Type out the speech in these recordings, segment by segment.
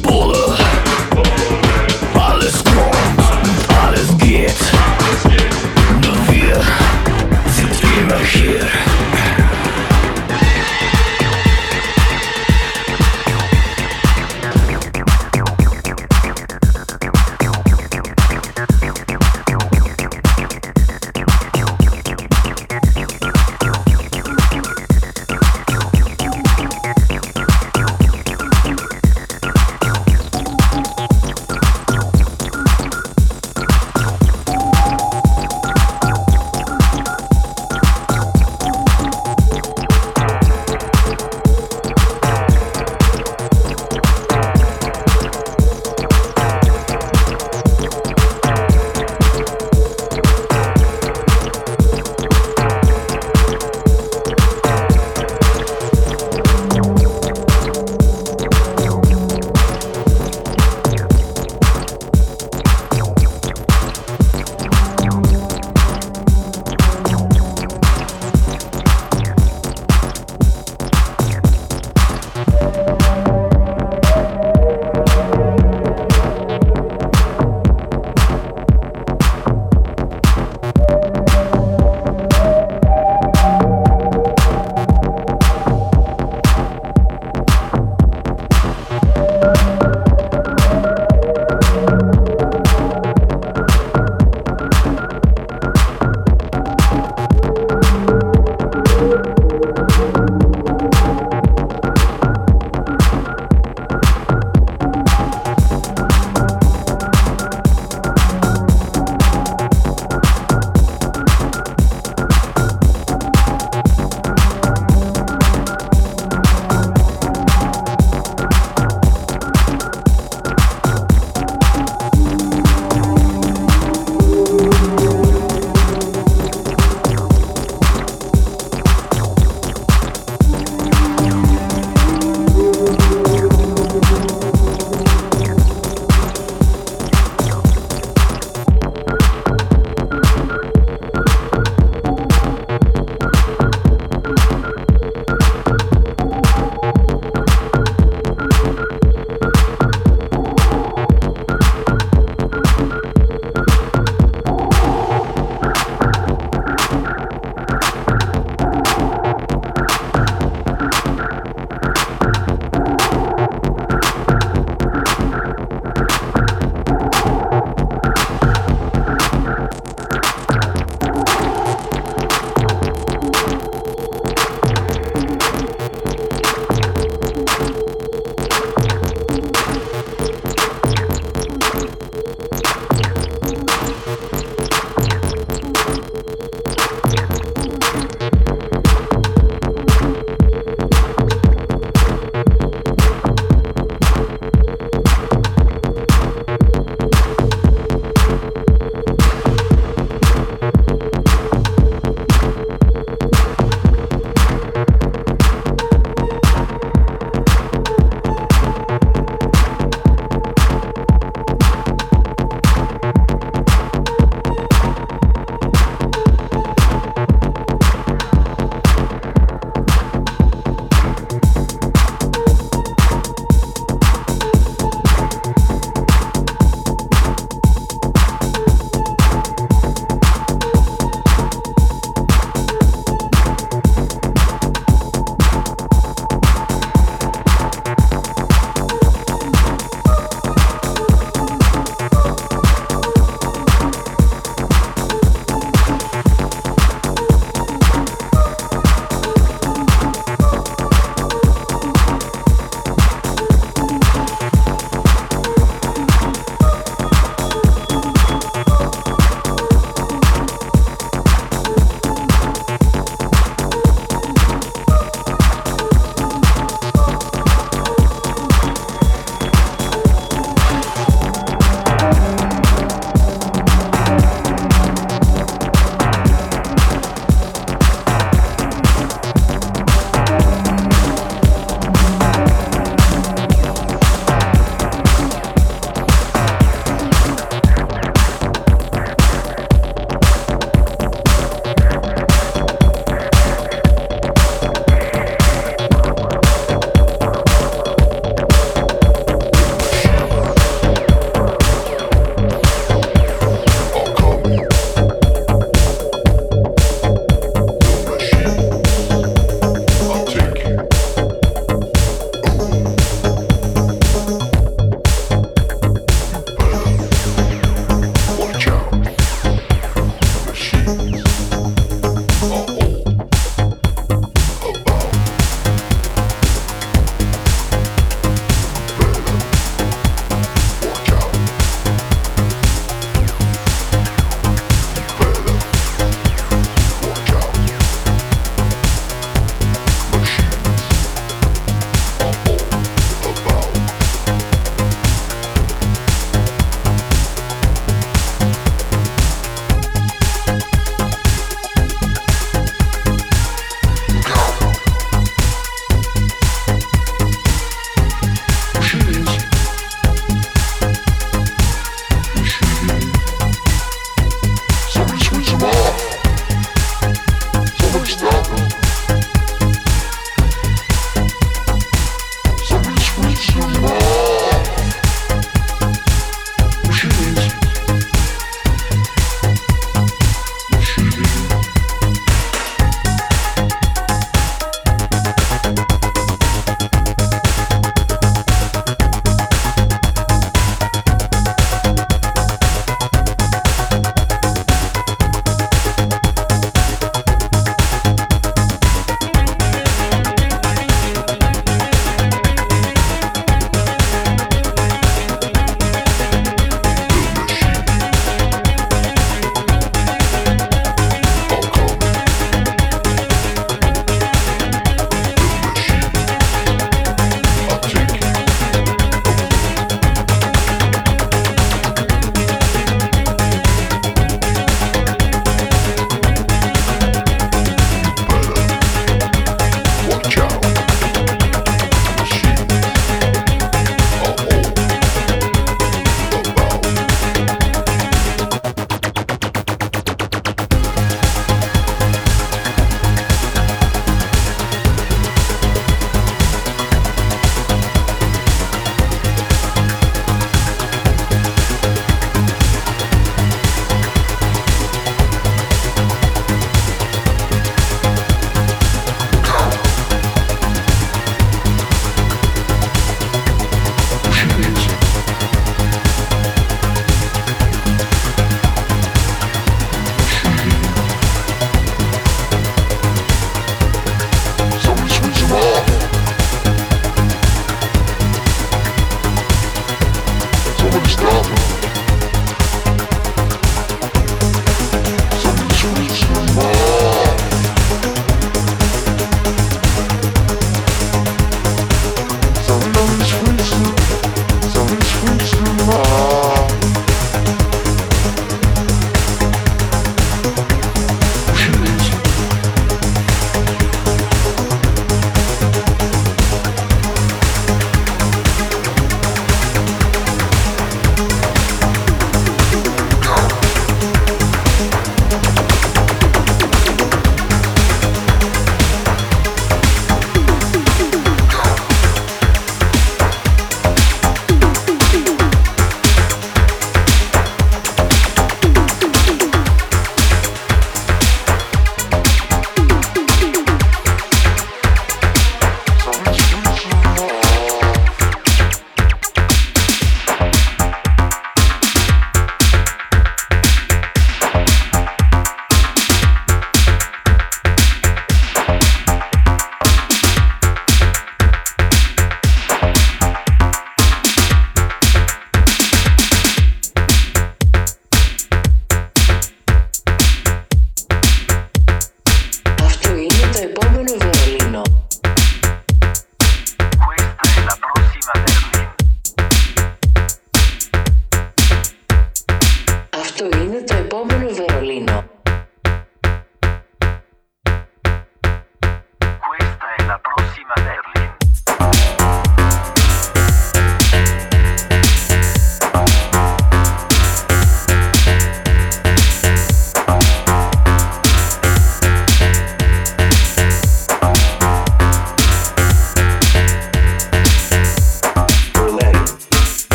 Bull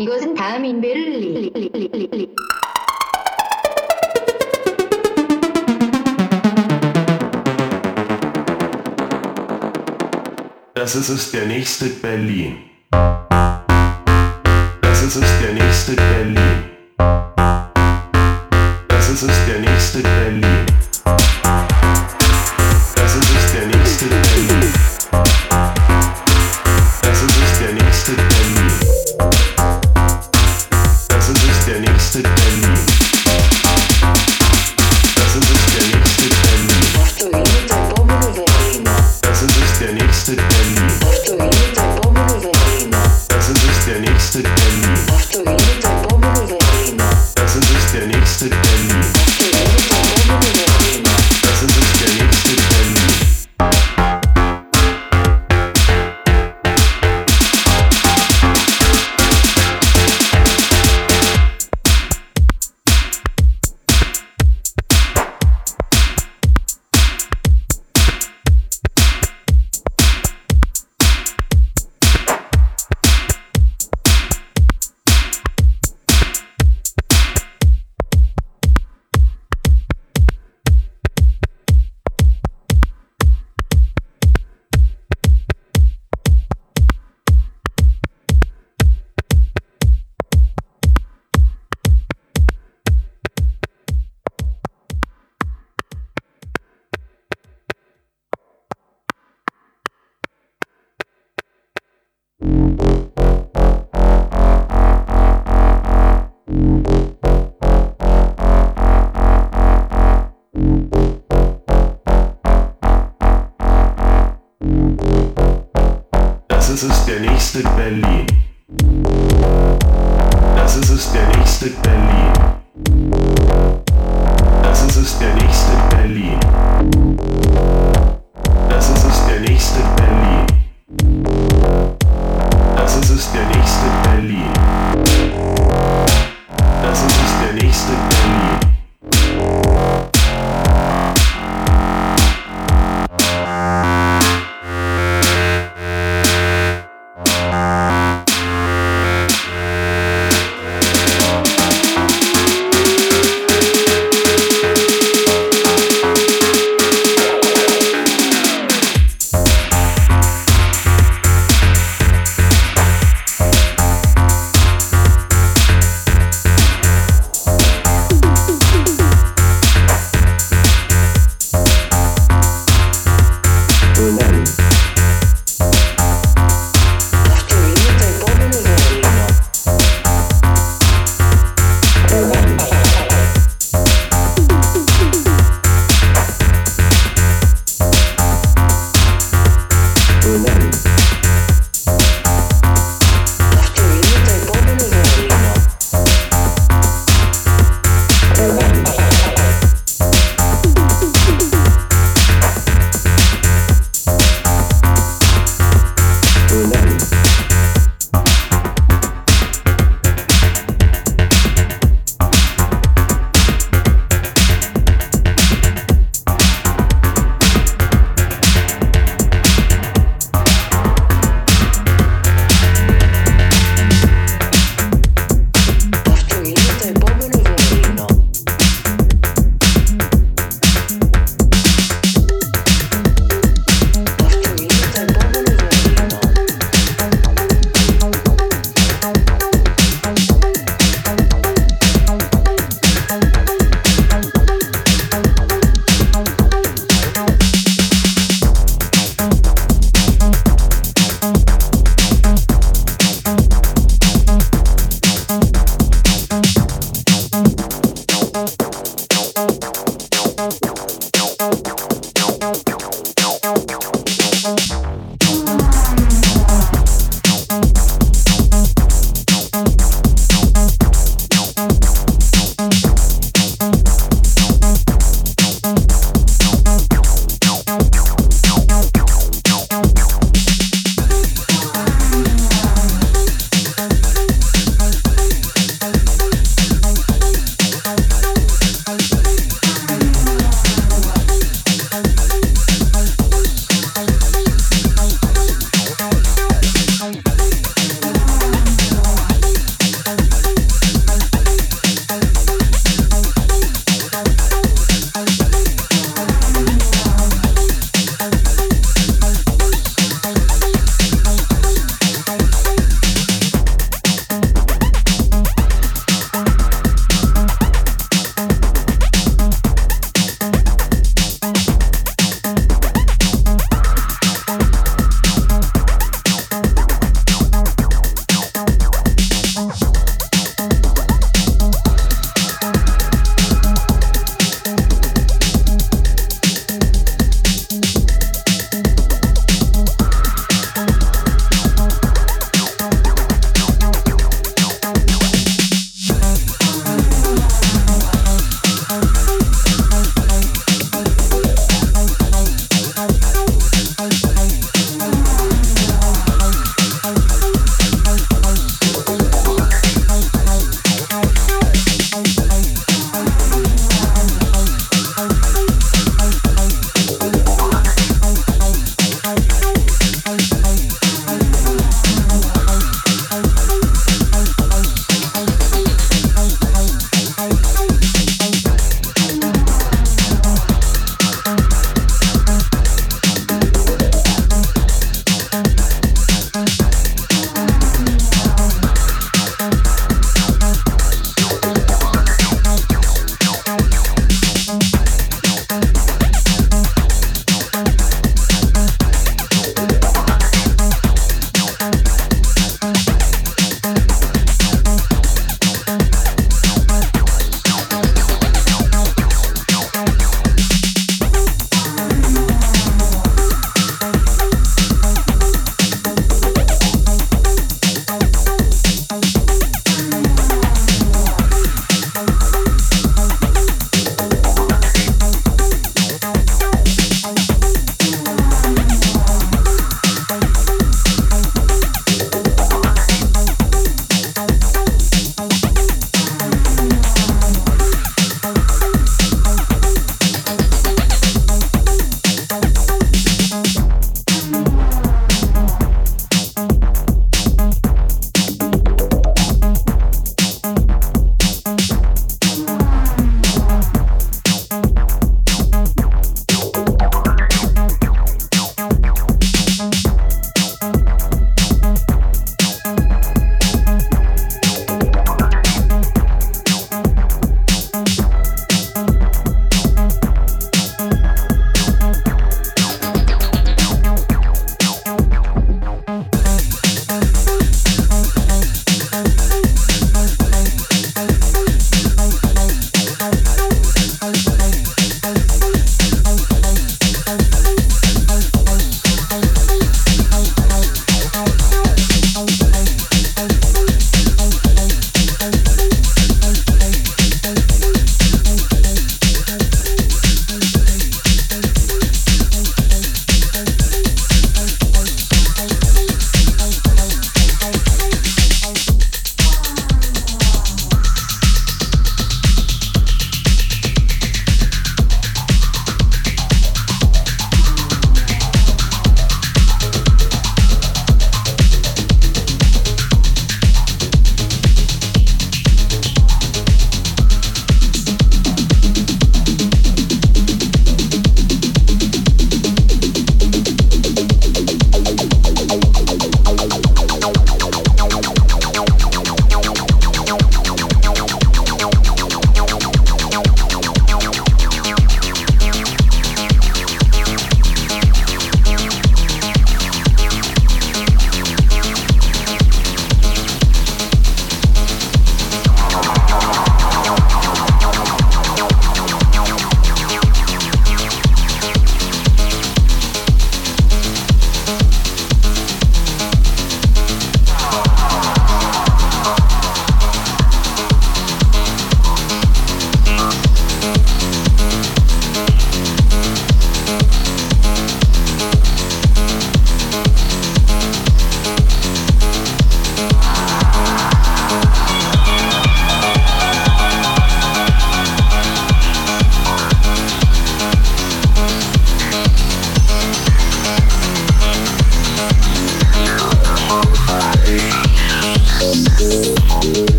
이것은 다음 인베를 리, 리, Das ist es der nächste Berlin. Das ist es der nächste Berlin. Das ist es der nächste Berlin.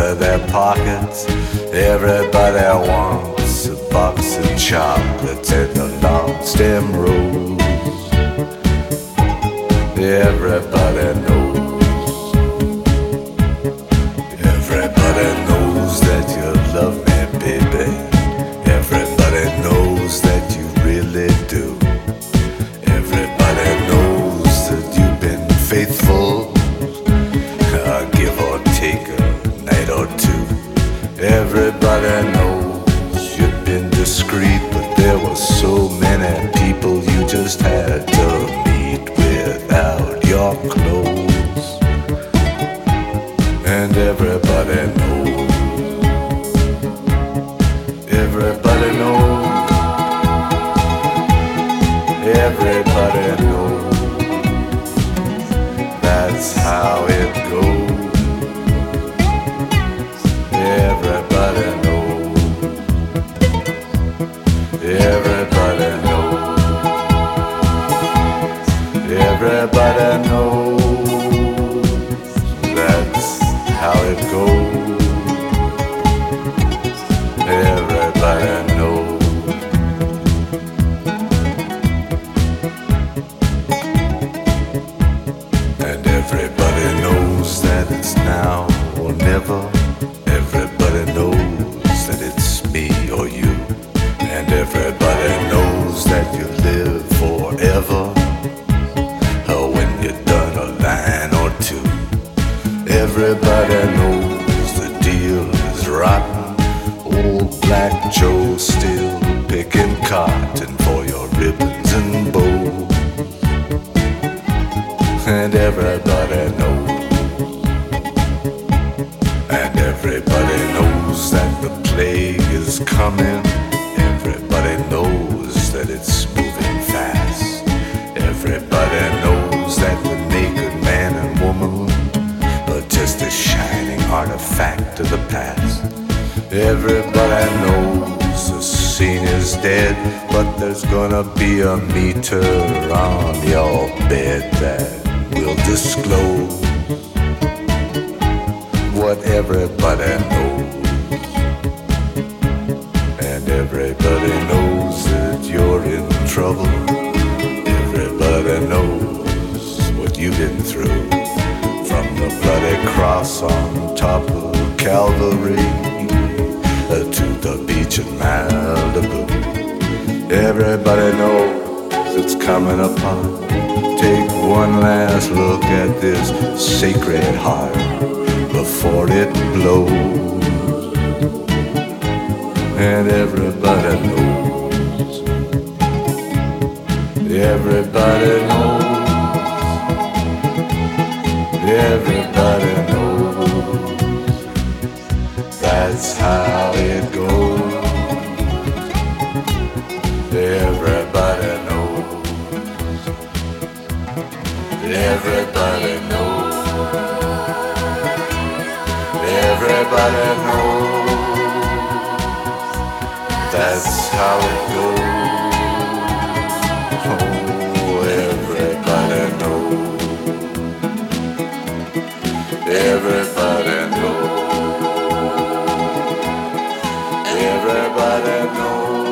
To their pockets. Everybody wants a box of chocolates and a long stem rose. Everybody artifact of the past. Everybody knows the scene is dead, but there's gonna be a meter on your bed that will disclose what everybody knows. And everybody knows that you're in trouble. Everybody knows what you've been through. From the bloody cross on top of Calvary uh, to the beach in Malibu. Everybody knows it's coming upon. Take one last look at this sacred heart before it blows. And everybody knows. Everybody knows. Everybody That's how it goes. Everybody knows. Everybody knows. Everybody knows. That's how it goes. Oh, everybody knows. Everybody knows. everybody knows.